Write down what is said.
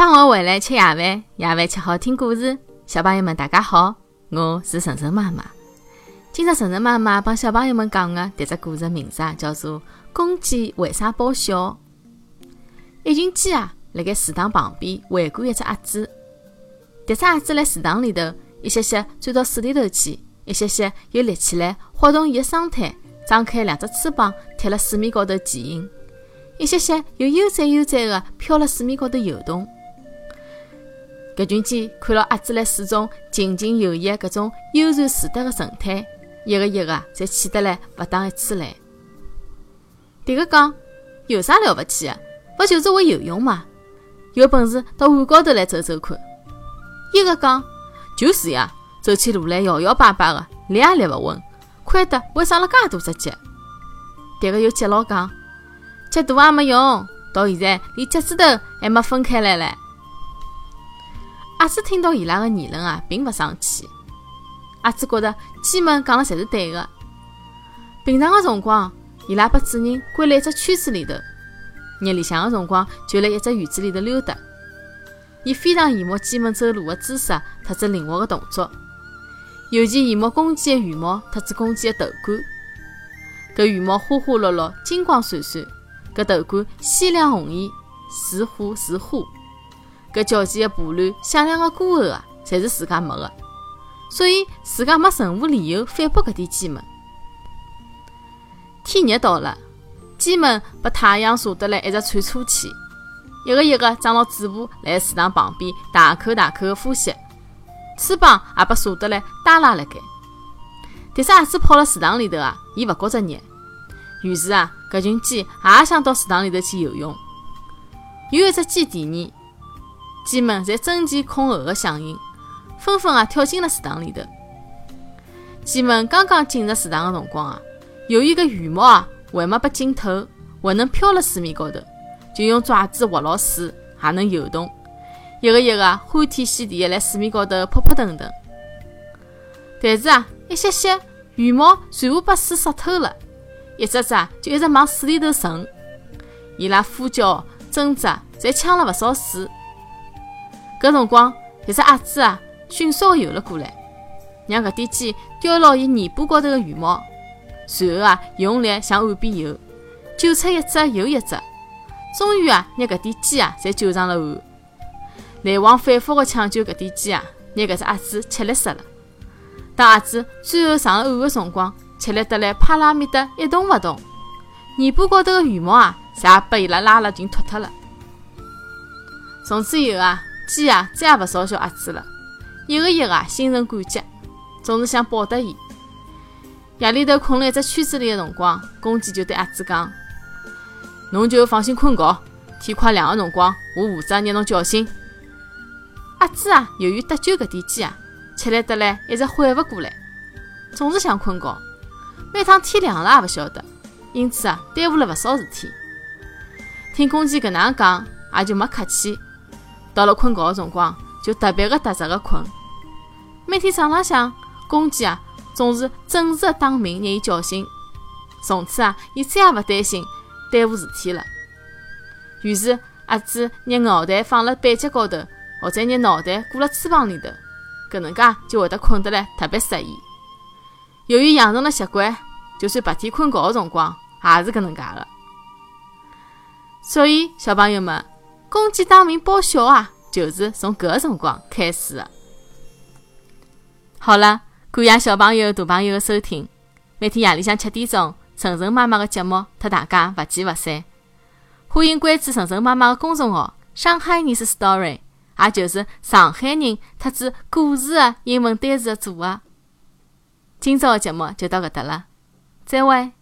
放学回来吃夜饭，夜饭吃好听故事。小朋友们，大家好，我是晨晨妈妈。今朝晨晨妈妈帮小朋友们讲的迭只故事名字，叫做《公鸡为啥报晓》。一群鸡啊，辣盖池塘旁边围观一只鸭子。迭只鸭子辣池塘里头，一歇歇钻到水里头去，一歇歇又立起来，活动伊个双腿，张开两只翅膀，贴辣水面高头前行。一歇歇又悠哉悠哉地飘辣水面高头游动。搿群鸡看牢鸭子辣水中井井有条搿种悠然自得的神态，一个一个侪气得来勿打一处来。迭个讲有啥了勿起的？勿就是会游泳嘛？有本事到岸高头来走走看。一个讲就是呀，走起路来摇摇摆摆的，立也立勿稳，亏得会生了介多只脚。迭个又接牢讲，脚大也没用，到现在连脚趾头还没分开来唻。鸭子听到伊拉个议论啊，并勿生气。鸭子觉得鸡们讲了侪是对个。平常个辰光，伊拉把主人关辣一只圈子里头；日里向个辰光，就辣一只院子里头溜达。伊非常羡慕鸡们走路个姿势特子灵活个动作，尤其羡慕公鸡个羽毛特子公鸡个头冠。搿羽毛花花绿绿，金光闪闪；搿头冠鲜亮红艳，似火似花。搿矫健的步履、响亮的歌喉啊，侪是自家没的，所以自家没任何理由反驳搿点鸡们。天热到了，鸡们被太阳晒得来一直喘粗气，一个一个张牢嘴巴，辣池塘旁边大口大口的呼吸，翅膀也被晒得来耷拉辣盖。迭只鸭子泡辣池塘里头啊，伊勿觉着热，于是啊，搿群鸡也想到池塘里头去游泳。有一只鸡提议。鸡们侪争前恐后的响应，纷纷啊跳进了池塘里头。鸡们刚刚进入池塘的辰光啊，由于搿羽毛啊还没被浸透，还能飘辣水面高头，就用爪子划牢水，还能游动。一个一个欢天喜地的辣水面高头扑扑腾腾。但是啊，一歇歇羽毛全部被水湿透了，一只只就一直往水里头沉。伊拉呼叫挣扎，侪呛了勿少水。搿辰光，一只鸭子啊，迅速地游了过来，让搿点鸡叼牢伊尾巴高头的羽毛，随后啊，用力向岸边游，救出一只又一只，终于啊，拿搿点鸡啊，侪救上了岸。来往反复地抢救搿点鸡啊，拿搿只鸭子吃力死了。当鸭子最后上了岸的辰光，吃力得来趴辣面搭一动勿动，尾巴高头的羽毛啊，侪也被伊拉拉了劲脱脱了。从此以后啊。鸡啊，再也勿嘲笑鸭子了，一个一个啊，心存感激，总是想报答伊。夜里头困了一只圈子里的辰光，公鸡就对鸭子讲：“侬就放心困觉，天快亮的辰光，我负责拿侬叫醒。”鸭子啊，由于得救搿点鸡啊，吃力得来一直缓勿过来，总是想困觉。每趟天亮了也勿晓得，因此啊，耽误了勿少事体。听公鸡搿能样讲，也就没客气。到了困觉的辰光，就特别的踏实的困。每天早浪向，公鸡啊总是准时的打鸣，拿伊叫醒。从此啊，伊再也勿担心耽误事体了。于是，鸭子拿脑袋放辣板脚高头，或者拿脑袋裹辣翅膀里头，搿能介就会得困得来特别适意。由于养成了习惯，就算白天困觉的辰光也是搿能介的。所以，小朋友们。公鸡打鸣报晓啊，就是从搿个辰光开始的。好了，感谢小朋友、大朋友的收听。每天夜里向七点钟，晨晨妈妈的节目，和大家不见不散。欢迎关注晨晨妈妈的公众号“上海人是 story”，也就是上海人特指故事的英文单词的组合。今朝的节目就到搿搭了，再会。